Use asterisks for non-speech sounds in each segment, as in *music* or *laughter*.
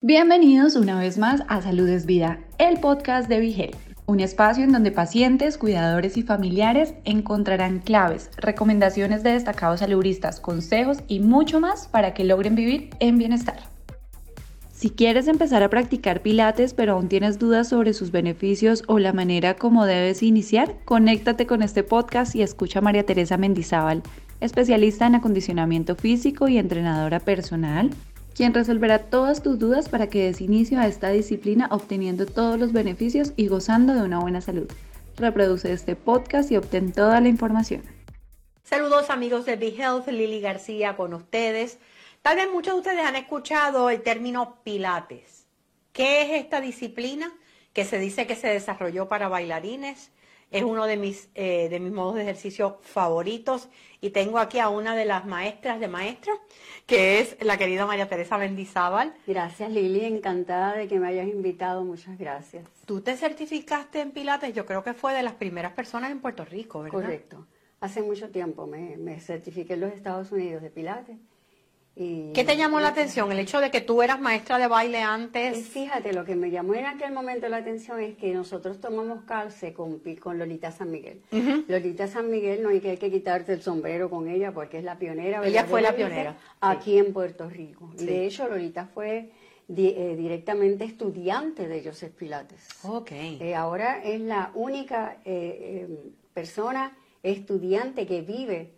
Bienvenidos una vez más a Salud es Vida, el podcast de Vigel, un espacio en donde pacientes, cuidadores y familiares encontrarán claves, recomendaciones de destacados saludistas, consejos y mucho más para que logren vivir en bienestar. Si quieres empezar a practicar pilates pero aún tienes dudas sobre sus beneficios o la manera como debes iniciar, conéctate con este podcast y escucha a María Teresa Mendizábal, especialista en acondicionamiento físico y entrenadora personal quien resolverá todas tus dudas para que des inicio a esta disciplina obteniendo todos los beneficios y gozando de una buena salud. Reproduce este podcast y obtén toda la información. Saludos amigos de Be Health, Lili García con ustedes. Tal vez muchos de ustedes han escuchado el término Pilates. ¿Qué es esta disciplina que se dice que se desarrolló para bailarines? Es uno de mis, eh, de mis modos de ejercicio favoritos y tengo aquí a una de las maestras de maestras, que es la querida María Teresa Mendizábal. Gracias Lili, encantada de que me hayas invitado, muchas gracias. Tú te certificaste en Pilates, yo creo que fue de las primeras personas en Puerto Rico, ¿verdad? Correcto. Hace mucho tiempo me, me certifiqué en los Estados Unidos de Pilates ¿Qué te llamó la atención? ¿El hecho de que tú eras maestra de baile antes? Fíjate, lo que me llamó en aquel momento la atención es que nosotros tomamos calce con, con Lolita San Miguel. Lolita San Miguel no hay que, hay que quitarte el sombrero con ella porque es la pionera. Ella fue la pionera. Aquí en Puerto Rico. de hecho, Lolita fue eh, directamente estudiante de Joseph Pilates. Ok. Eh, ahora es la única eh, persona estudiante que vive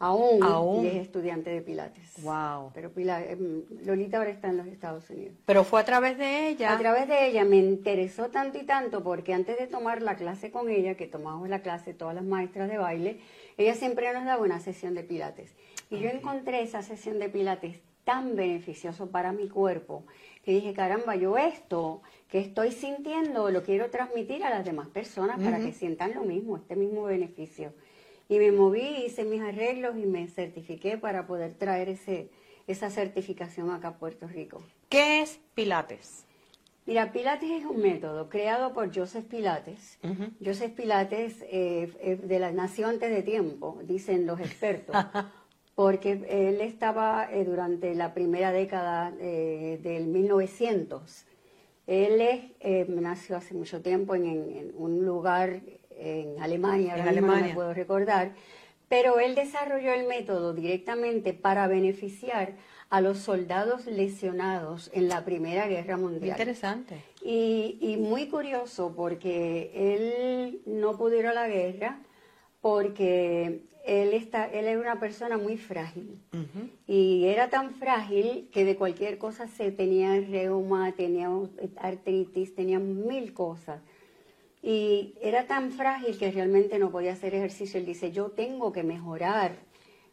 Aún, es estudiante de Pilates. Wow. Pero em, Lolita ahora está en los Estados Unidos. Pero fue a través de ella. A través de ella me interesó tanto y tanto porque antes de tomar la clase con ella, que tomamos la clase todas las maestras de baile, ella siempre nos daba una sesión de Pilates. Y yo encontré esa sesión de Pilates tan beneficioso para mi cuerpo que dije, caramba, yo esto que estoy sintiendo lo quiero transmitir a las demás personas para que sientan lo mismo, este mismo beneficio. Y me moví, hice mis arreglos y me certifiqué para poder traer ese, esa certificación acá a Puerto Rico. ¿Qué es Pilates? Mira, Pilates es un método creado por Joseph Pilates. Joseph Pilates eh, de la nació antes de tiempo, dicen los expertos, *laughs* porque él estaba eh, durante la primera década eh, del 1900. Él nació hace mucho tiempo en un lugar en Alemania, en Alemania. no me puedo recordar, pero él desarrolló el método directamente para beneficiar a los soldados lesionados en la Primera Guerra Mundial. Interesante. Y, muy curioso porque él no pudo ir a la guerra porque él, está, él era una persona muy frágil. Y era tan frágil que de cualquier cosa se tenía reuma, tenía artritis, tenía mil cosas. Y era tan frágil que realmente no podía hacer ejercicio. Él dice, yo tengo que mejorar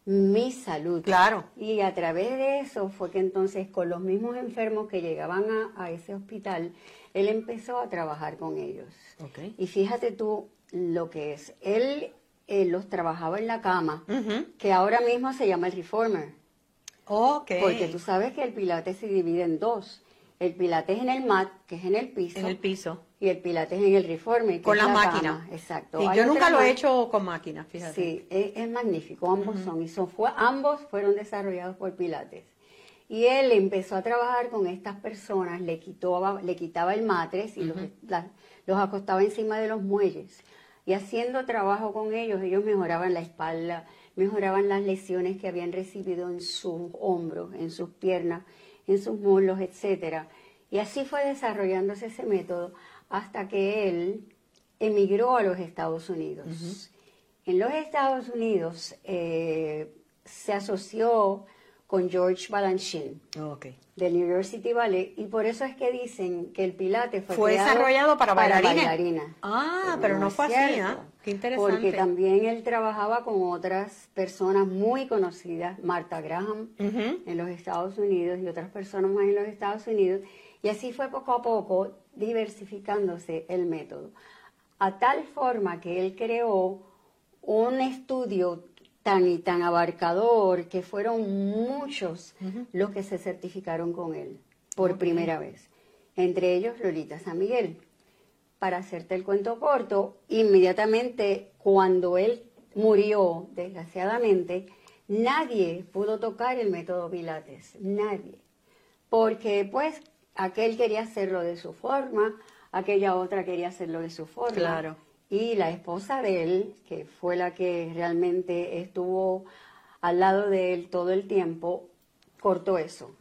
mi salud. Claro. Y a través de eso fue que entonces con los mismos enfermos que llegaban a, ese hospital, él empezó a trabajar con ellos. Y fíjate tú lo que es. Él, los trabajaba en la cama, que ahora mismo se llama el reformer. Okay. Porque tú sabes que el pilates se divide en dos. El pilates en el mat, que es en el piso. En el piso y el pilates en el reforme. con la, máquina. Exacto. yo nunca lo he hecho con máquina, fíjate. Sí, es, magnífico, ambos son. Y son, fue, ambos fueron desarrollados por Pilates. Y él empezó a trabajar con estas personas, le, quitó, le quitaba el matres y los, los acostaba encima de los muelles. Y haciendo trabajo con ellos, ellos mejoraban la espalda, mejoraban las lesiones que habían recibido en sus hombros, en sus piernas, en sus muslos, etcétera. Y así fue desarrollándose ese método hasta que él emigró a los Estados Unidos. En los Estados Unidos eh, se asoció con George Balanchine oh, del University Ballet y por eso es que dicen que el Pilates fue, desarrollado para, bailarina. Ah, pero, no, fue así, ¿ah? Qué interesante. Porque también él trabajaba con otras personas muy conocidas, Martha Graham en los Estados Unidos y otras personas más en los Estados Unidos y así fue poco a poco diversificándose el método, a tal forma que él creó un estudio tan y tan abarcador que fueron muchos los que se certificaron con él por primera vez, entre ellos Lolita San Miguel. Para hacerte el cuento corto, inmediatamente cuando él murió, desgraciadamente, nadie pudo tocar el método Pilates, nadie, porque pues aquel quería hacerlo de su forma, aquella otra quería hacerlo de su forma. Claro. Y la esposa de él, que fue la que realmente estuvo al lado de él todo el tiempo, cortó eso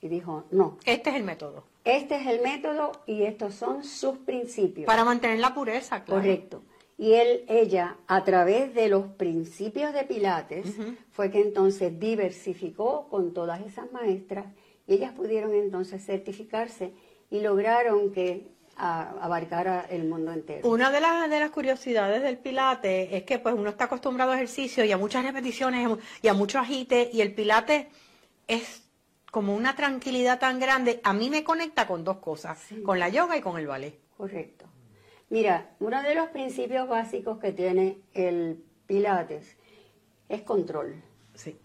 y dijo, no, Este es el método. este es el método y estos son sus principios. Para mantener la pureza, claro. Correcto. Y él, ella, a través de los principios de Pilates, fue que entonces diversificó con todas esas maestras y ellas pudieron entonces certificarse y lograron que abarcara el mundo entero. Una de las, de las curiosidades del pilate es que pues uno está acostumbrado a ejercicio y a muchas repeticiones y a mucho agite y el pilate es como una tranquilidad tan grande. A mí me conecta con dos cosas, con la yoga y con el ballet. Correcto. Mira, uno de los principios básicos que tiene el Pilates es control. Sí.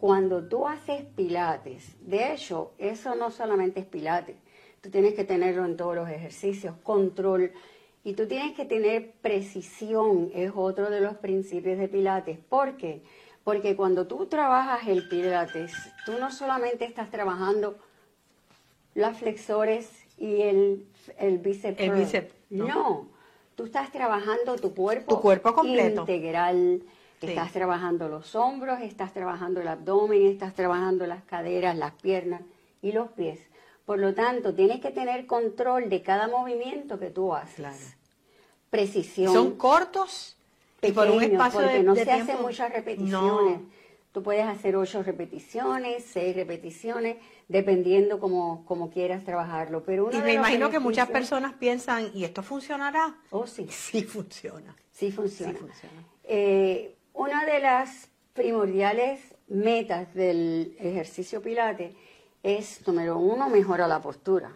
Cuando tú haces pilates, de hecho, eso no solamente es pilates, tú tienes que tenerlo en todos los ejercicios, control, y tú tienes que tener precisión, es otro de los principios de pilates. ¿Por qué? Porque cuando tú trabajas el pilates, tú no solamente estás trabajando las flexores y el, el bíceps. El bíceps, ¿no? no, tú estás trabajando tu cuerpo, Tu cuerpo completo. integral. Sí. Estás trabajando los hombros, estás trabajando el abdomen, estás trabajando las caderas, las piernas y los pies. Por lo tanto, tienes que tener control de cada movimiento que tú haces. Claro. Precisión. Son cortos y por un espacio porque de, no de se hacen muchas repeticiones. No. Tú puedes hacer ocho repeticiones, seis repeticiones, dependiendo como, como quieras trabajarlo. Pero uno Y me imagino que muchas personas piensan, ¿y esto funcionará? Oh, sí. *laughs* Sí funciona. Sí funciona. Sí funciona. Eh, una de las primordiales metas del ejercicio Pilates es, número uno, mejora la postura,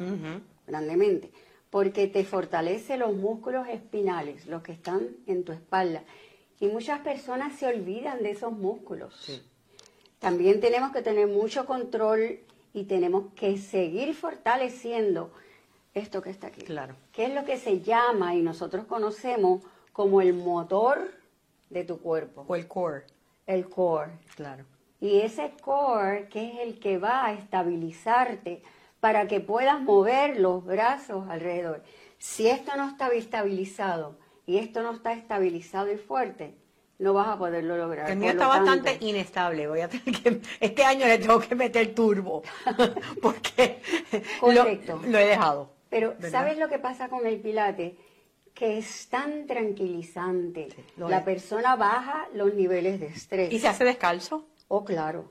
grandemente, porque te fortalece los músculos espinales, los que están en tu espalda. Y muchas personas se olvidan de esos músculos. También tenemos que tener mucho control y tenemos que seguir fortaleciendo esto que está aquí. Claro. Que es lo que se llama y nosotros conocemos como el motor de tu cuerpo, O el core. el core. Claro. Y ese core que es el que va a estabilizarte para que puedas mover los brazos alrededor. Si esto no está estabilizado y esto no está estabilizado y fuerte, no vas a poderlo lograr. El mío está tanto, bastante inestable. Voy a tener que, este año le tengo que meter turbo *laughs* porque lo, Correcto. lo he dejado. Pero ¿verdad? ¿sabes lo que pasa con el pilate? Que es tan tranquilizante. Sí, La es. persona baja los niveles de estrés. ¿Y se hace descalzo? Oh, claro.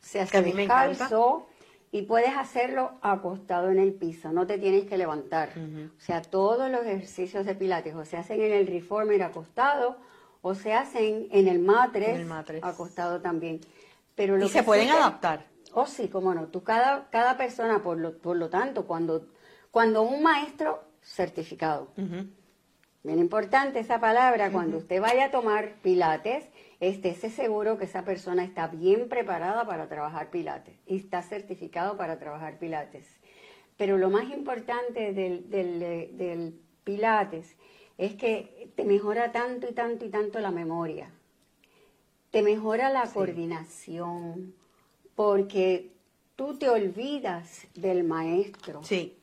Se hace descalzo y puedes hacerlo acostado en el piso, no te tienes que levantar. O sea, todos los ejercicios de pilates o se hacen en el reformer acostado o se hacen en el matres, En el matres. acostado también. Pero lo Y que se pueden adaptar. Oh, sí, cómo no. Tú cada, cada persona, por lo, por lo tanto, cuando, cuando un maestro certificado. Bien importante esa palabra, cuando usted vaya a tomar pilates, estése seguro que esa persona está bien preparada para trabajar pilates y está certificado para trabajar pilates. Pero lo más importante del, del, eh, del pilates es que te mejora tanto y tanto y tanto la memoria, te mejora la coordinación, porque tú te olvidas del maestro. Sí.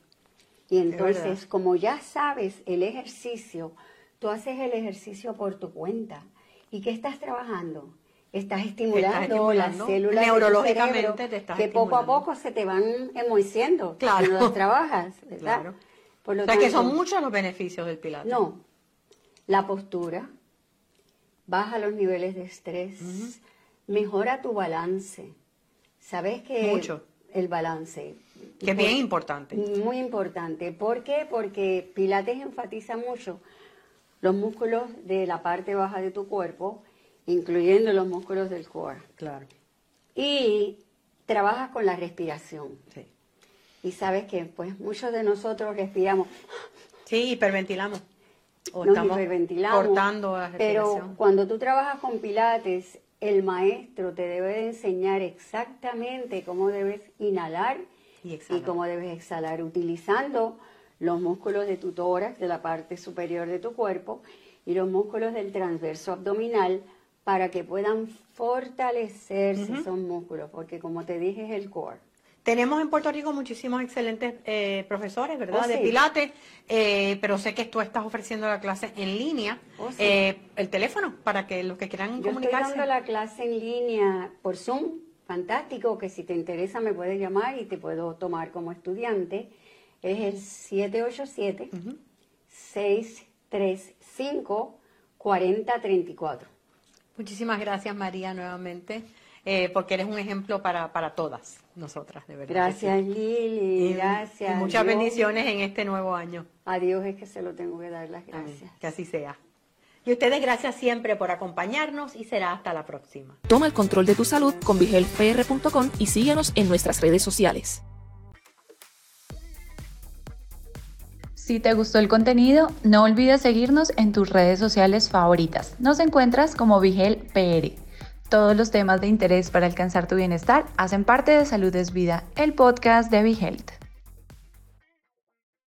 Y entonces, como ya sabes el ejercicio, tú haces el ejercicio por tu cuenta. ¿Y qué estás trabajando? Estás estimulando, estimulando. las células de tu Neurológicamente cerebro te estás que poco a poco se te van enmoheciendo Claro. cuando las trabajas, *laughs* ¿verdad? Claro. Por lo o sea que tanto, son muchos los beneficios del pilates. No, la postura, baja los niveles de estrés, mejora tu balance. ¿Sabes que Mucho. el balance? Que es bien importante. Muy importante. ¿Por qué? Porque Pilates enfatiza mucho los músculos de la parte baja de tu cuerpo, incluyendo los músculos del core. Claro. Y trabajas con la respiración. Sí. Y sabes que pues muchos de nosotros respiramos, Sí, hiperventilamos. O nos estamos hiperventilamos. cortando la Pero respiración. cuando tú trabajas con Pilates, el maestro te debe de enseñar exactamente cómo debes inhalar Y exhalar. cómo debes exhalar, utilizando los músculos de tu tórax, de la parte superior de tu cuerpo, y los músculos del transverso abdominal para que puedan fortalecerse esos músculos, porque como te dije es el core. Tenemos en Puerto Rico muchísimos excelentes eh, profesores, ¿verdad? Oh, de sí. Pilates, eh, pero sé que tú estás ofreciendo la clase en línea. Oh, sí. Eh, el teléfono para que los que quieran Yo estoy comunicarse. dando la clase en línea por Zoom, fantástico, que si te interesa me puedes llamar y te puedo tomar como estudiante. Es el 787-635-4034. Muchísimas gracias, María, nuevamente, eh, porque eres un ejemplo para, para todas nosotras, de verdad. Gracias sí. Lili, Y- gracias. y muchas Dios. bendiciones en este nuevo año. A Dios es que se lo tengo que dar las Amén. gracias. Que así sea. Y ustedes gracias siempre por acompañarnos y será hasta la próxima. Toma el control de tu salud con vigelpr.com y síguenos en nuestras redes sociales. Si te gustó el contenido, no olvides seguirnos en tus redes sociales favoritas. Nos encuentras como Vigel PR. Todos los temas de interés para alcanzar tu bienestar hacen parte de Salud es Vida, el podcast de Vigelte.